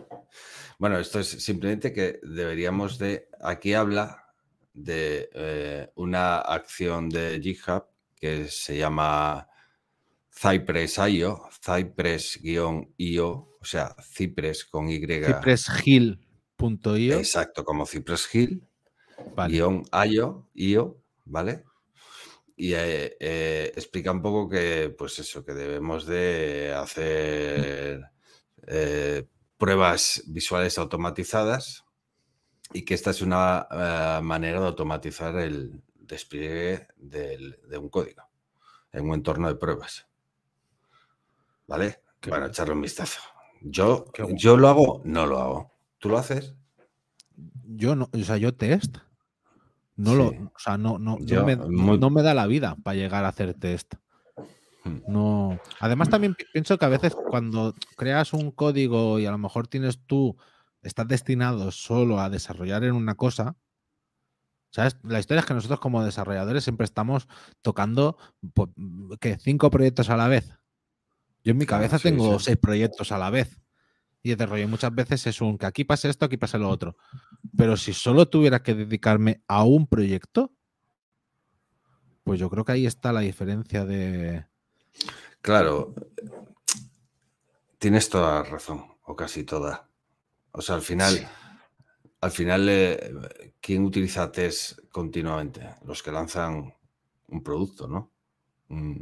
Bueno, esto es simplemente que deberíamos de. Aquí habla de eh, una acción de GitHub que se llama Cypress.io, Cypress-io, o sea, Cypress con Y. Cypresshill.io. Exacto, como Cypress Hill, Vale. guion IO, IO, ¿vale? Y eh, eh, explica un poco que, pues eso, que debemos de hacer eh, pruebas visuales automatizadas y que esta es una eh, manera de automatizar el despliegue del- de un código en un entorno de pruebas. ¿Vale? Qué bueno, guay. echarle un vistazo. Yo, yo lo hago, no lo hago. ¿Tú lo haces? Yo no, o sea, yo test. No lo, o sea, no, no, no Yo, me, muy- no me da la vida para llegar a hacer test. Hmm. No. Además, también pi- pienso que a veces cuando creas un código y a lo mejor tienes tú, estás destinado solo a desarrollar en una cosa. ¿Sabes? La historia es que nosotros como desarrolladores siempre estamos tocando ¿qué? cinco proyectos a la vez. Yo en mi cabeza sí, tengo sí. seis proyectos a la vez. Y el desarrollo muchas veces es un que aquí pase esto, aquí pase lo otro. Pero si solo tuviera que dedicarme a un proyecto, pues yo creo que ahí está la diferencia de. Claro, tienes toda la razón, o casi toda. O sea, al final, al final, eh, ¿quién utiliza test continuamente? Los que lanzan un producto, ¿no? Mm.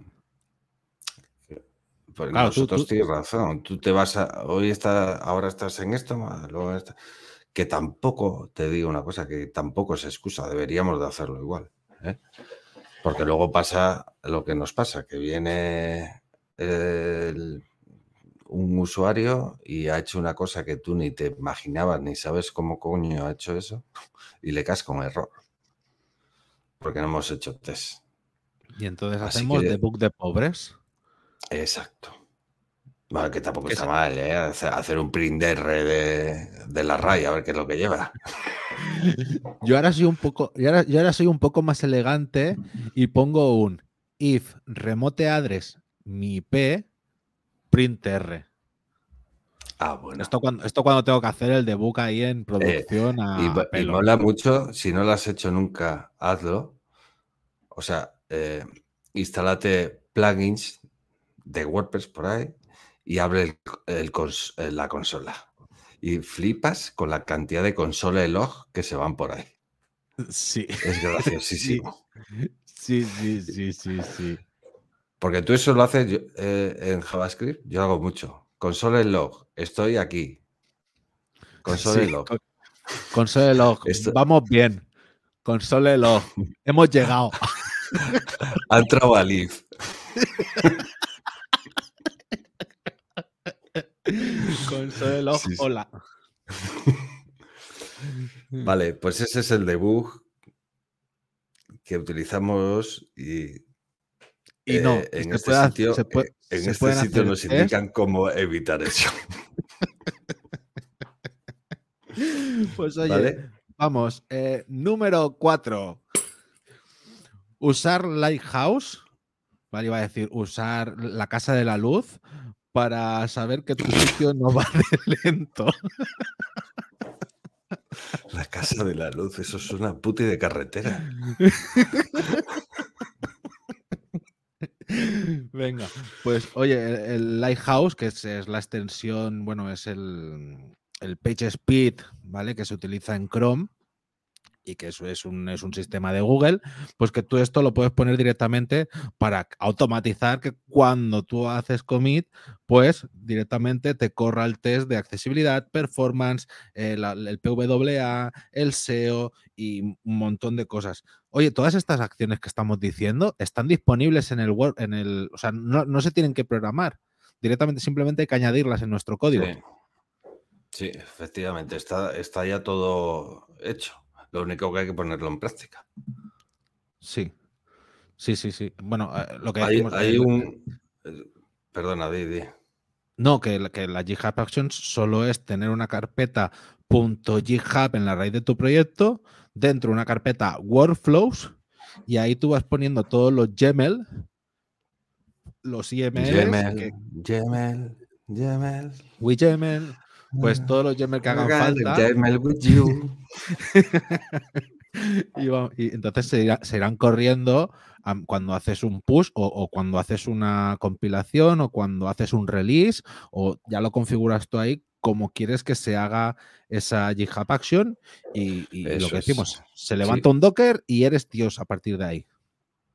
Pues Claro, nosotros tú- tienes razón. Tú te vas a. Hoy está, ahora estás en esto, luego en esto. Que tampoco, te digo una cosa, que tampoco es excusa, deberíamos de hacerlo igual. ¿eh? Porque luego pasa lo que nos pasa, que viene el- un usuario y ha hecho una cosa que tú ni te imaginabas, ni sabes cómo coño ha hecho eso, y le caes con error. Porque no hemos hecho test. Y entonces Así hacemos que- debug de pobres. Exacto. Bueno, que tampoco está mal, ¿eh? Hacer hacer un print R de, de la raya, a ver qué es lo que lleva. Yo ahora soy un poco, yo ahora, yo ahora soy un poco más elegante y pongo un if remote address mi IP print R. Ah, bueno. Esto cuando, esto cuando tengo que hacer el debug ahí en producción a Y, y mola mucho, si no lo has hecho nunca, hazlo. O sea, eh, instálate plugins de WordPress por ahí y abre el- el cons- eh, la consola. Y flipas con la cantidad de consola log que se van por ahí. Sí, Es graciosísimo. sí, sí, sí, sí, sí. Porque tú eso lo haces yo- eh, en JavaScript, yo hago mucho. Console log, estoy aquí. Console Sí, log. con- Console log, Esto- vamos bien. Console log, hemos llegado. Ha entrado a. Console log, Sí, sí. hola. Vale, pues ese es el debug que utilizamos y Y no, eh, en se este sitio, se puede- eh, en se este sitio nos test. indican cómo evitar eso. Pues oye, ¿Vale? vamos. eh, número 4. Usar Lighthouse. Vale, iba a decir usar la casa de la luz para saber que tu sitio no va de lento. La casa de la luz, eso es una puti de carretera. Venga, pues oye, el, Lighthouse, que es, la extensión, bueno, es el, el Page Speed, ¿vale? Que se utiliza en Chrome. y que eso es un, es un sistema de Google, pues que tú esto lo puedes poner directamente para automatizar que cuando tú haces commit, pues directamente te corra el test de accesibilidad, performance, el, el PWA, el SEO y un montón de cosas. Oye, todas estas acciones que estamos diciendo están disponibles en el Word, en el, o sea, no, no se tienen que programar. Directamente, simplemente hay que añadirlas en nuestro código. Sí, Sí, efectivamente, está, está ya todo hecho. Lo único que hay que ponerlo en práctica. Sí. Sí, sí, sí. Bueno, eh, lo que Hay, hay un. eh, Perdona, di, di. No, que, la- que la GitHub Actions solo es tener una carpeta .github en la raíz de tu proyecto, dentro una carpeta Workflows, y ahí tú vas poniendo todos los YAML, los IML, Gmail, Gmail, Gmail. WYAML, pues todos los YAML que hagan falta. Gmail with you. Y, entonces se, irá- se irán corriendo cuando haces un push o, o cuando haces una compilación o cuando haces un release o ya lo configuras tú ahí como quieres que se haga esa GitHub Action y, y lo que es. decimos, se levanta un Docker y eres Dios a partir de ahí.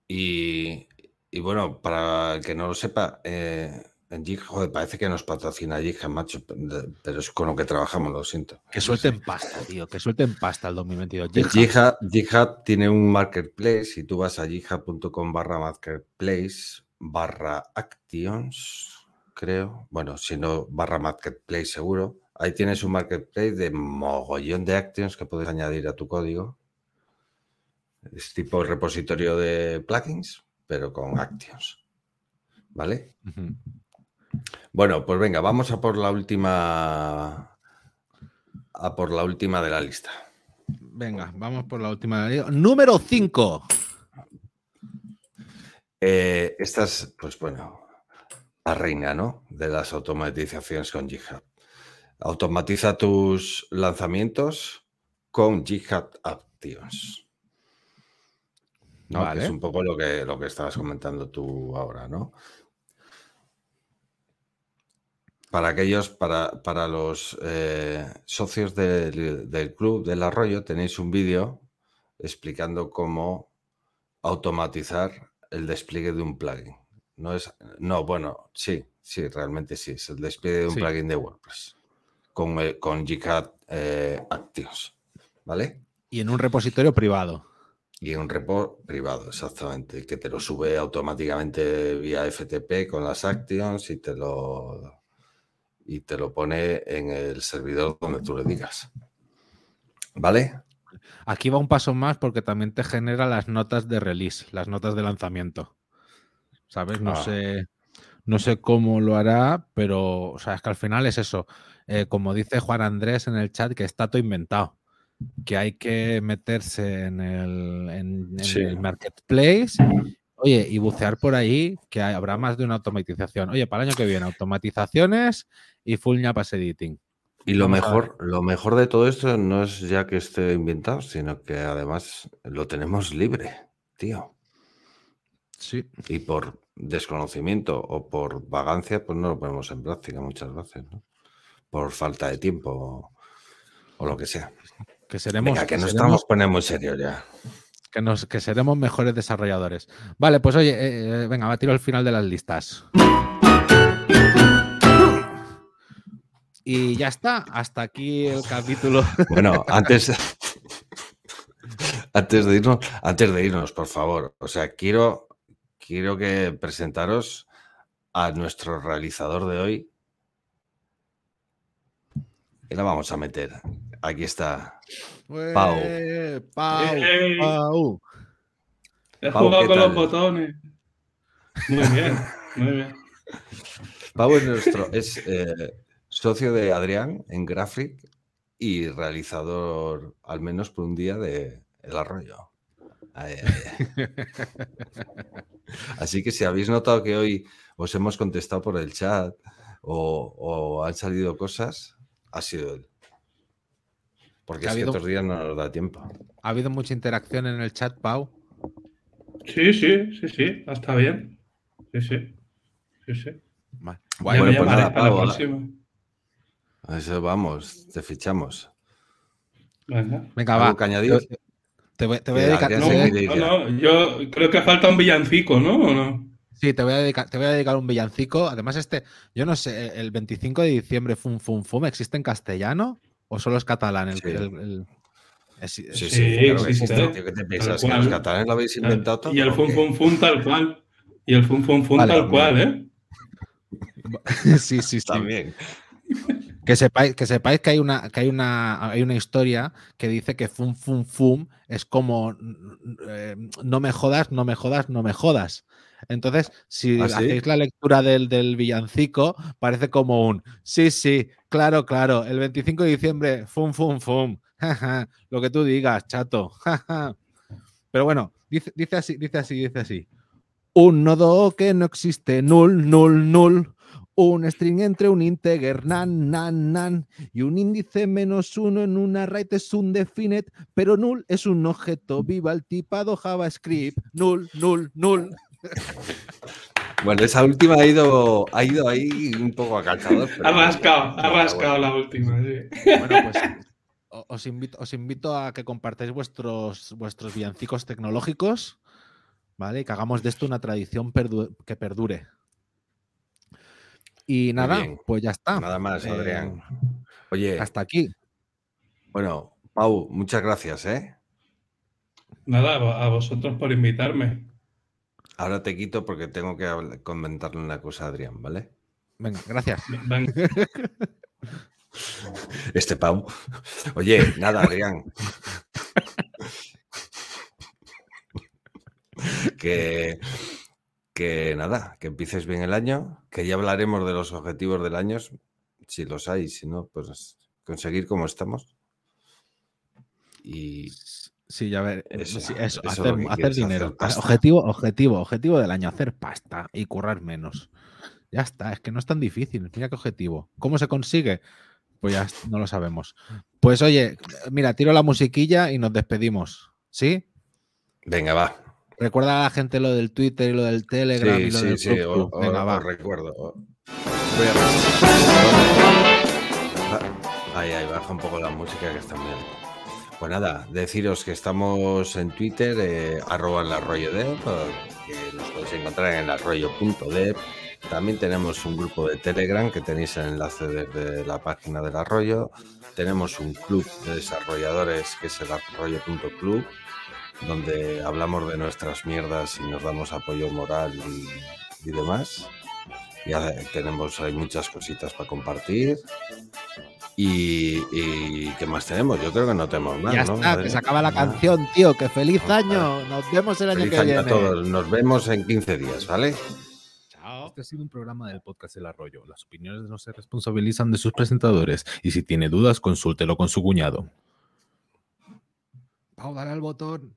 Y, y bueno, para el que no lo sepa, eh, en Gig, joder, parece que nos patrocina GitHub, macho, pero es con lo que trabajamos, lo siento. Que suelten pasta, tío, que suelten pasta el 2022. El GitHub. GitHub, GitHub tiene un marketplace y tú vas a github.com barra marketplace barra actions, creo. Bueno, si no, barra marketplace seguro. Ahí tienes un marketplace de mogollón de actions que puedes añadir a tu código. Es tipo repositorio de plugins, pero con actions. ¿Vale? Bueno, pues venga, vamos a por la última. A por la última de la lista. Venga, vamos por la última. Número 5. Eh, esta es, pues bueno, reina, ¿no? De las automatizaciones con GitHub. Automatiza tus lanzamientos con GitHub Actions. ¿no? Que Vale. es un poco lo que, lo que estabas comentando tú ahora, ¿no? Para aquellos, para, para los eh, socios del, del club del arroyo, tenéis un vídeo explicando cómo automatizar el despliegue de un plugin. No es, no, bueno, sí, sí, realmente sí, es el despliegue de un Sí. plugin de WordPress con, eh, con GitHub eh, Actions, ¿vale? Y en un repositorio privado. Y en un repo privado, exactamente, que te lo sube automáticamente vía FTP con las actions y te lo y te lo pone en el servidor donde tú le digas. ¿Vale? Aquí va un paso más porque también te genera las notas de release, las notas de lanzamiento. ¿Sabes? No Ah. sé. No sé cómo lo hará, pero o sea, es que al final es eso. Eh, como dice Juan Andrés en el chat, que está todo inventado. Que hay que meterse en el, en- en Sí. el marketplace. Oye, y bucear por ahí, que habrá más de una automatización. Oye, para el año que viene, automatizaciones y full ñapas editing. Y lo mejor, lo mejor de todo esto no es ya que esté inventado, sino que además lo tenemos libre, tío. Sí. Y por desconocimiento o por vagancia, pues no lo ponemos en práctica muchas veces, ¿no? Por falta de tiempo o, o lo que sea. Que seremos. Venga, que nos seremos- estamos poniendo muy serios ya. que, nos, que seremos mejores desarrolladores. Vale, pues oye, eh, eh, venga, va, tiro al final de las listas. Y ya está, hasta aquí el capítulo. Bueno, antes, antes de irnos, antes de irnos, por favor. O sea, quiero, quiero que presentaros a nuestro realizador de hoy. Y la vamos a meter. Aquí está. Pau. Eh, Pau, Ey. Pau. He Pau, jugado ¿qué con los botones. Muy bien, muy bien. Pau es nuestro, es eh, socio de Adrián en Graphic y realizador, al menos por un día, de El Arroyo. Ay, ay, ay. Así que si habéis notado que hoy os hemos contestado por el chat o, o han salido cosas, ha sido él. Porque Ha es que estos días no nos da tiempo. ¿Ha habido mucha interacción en el chat, Pau? Sí, sí, sí, sí, está bien. Sí, sí. Sí, sí. Me Bueno, pues nada, la Pau, próxima. A eso vamos, te fichamos. Venga. Venga, va. Te, voy, te voy a dedicar. No, ya. no, yo creo que falta un villancico, ¿no? ¿O no? Sí, te voy, a dedicar, te voy a dedicar un villancico. Además, este, yo no sé, el 25 de diciembre, Fum Fum Fum, ¿existe en castellano o solo es catalán? El, Sí. el- el- es- Sí, sí, Sí, claro que existe. tío, ¿Qué te piensas? ¿Que los catalanes lo habéis inventado todo? Y el fum fum fum tal cual. Y el fum fum fum Vale, tal cual, ¿eh? sí, sí, sí. También. Que sepáis, que sepáis que hay una, que hay una, hay una historia que dice que fum fum fum es como eh, no me jodas, no me jodas, no me jodas. Entonces, si ¿Ah, sí? hacéis la lectura del, del villancico, parece como un sí, sí, claro, claro, el 25 de diciembre, fum fum fum. Lo que tú digas, chato. Pero bueno, dice, dice así, dice así, dice así. Un nodo que no existe, null, null, null. Un string entre un integer, nan, nan, nan. Y un índice menos uno en una array es un definite, pero null es un objeto. Viva el tipado JavaScript. Null, null, null. Bueno, esa última ha ido, ha ido ahí un poco a calzador. Ha rascado, ha bueno. la última, sí. Bueno, pues os invito, os invito a que compartáis vuestros, vuestros villancicos tecnológicos, ¿vale? Y que hagamos de esto una tradición perdu- que perdure. Y nada, pues ya está. Nada más, Eh, Adrián. Oye, hasta aquí. bueno, Pau, muchas gracias, ¿eh? Nada, a vosotros por invitarme. Ahora te quito porque tengo que comentarle una cosa a Adrián, ¿vale? Venga, gracias. Venga. Este Pau. Oye, nada, Adrián. que, que nada, que empieces bien el año, que ya hablaremos de los objetivos del año, si los hay, si no, pues conseguir como estamos. Y Sí, ya ver. Eso, sí, eso eso, es hacer, dinero. hacer objetivo, objetivo, objetivo del año, hacer pasta y currar menos. Ya está, es que no es tan difícil. Mira qué objetivo. ¿Cómo se consigue? Pues ya no lo sabemos. Pues oye, mira, tiro la musiquilla y nos despedimos. ¿Sí? venga, va. Recuerda a la gente lo del Twitter y lo del Telegram Sí, y lo sí, del sí, o- Venga, va. recuerdo. Voy a- Ahí, ahí, baja un poco la música que está muy alta. Pues nada, deciros que estamos en Twitter, eh, arroba el arroyo eh, que nos podéis encontrar en el arroyo.dev. También tenemos un grupo de Telegram que tenéis el enlace desde la página del arroyo. Tenemos un club de desarrolladores que es el arroyo.club, donde hablamos de nuestras mierdas y nos damos apoyo moral y, y demás. Ya tenemos, hay muchas cositas para compartir. Y, y ¿qué más tenemos? Yo creo que no tenemos más. ya ¿no? está, Madre que se acaba la canción, tío. Que feliz año. Nos vemos el año Feliz que año viene. a todos. Nos vemos en 15 días, ¿vale? Chao. Este ha sido un programa del podcast El Arroyo. Las opiniones no se responsabilizan de sus presentadores y si tiene dudas, consúltelo con su cuñado. Pau, dale al botón.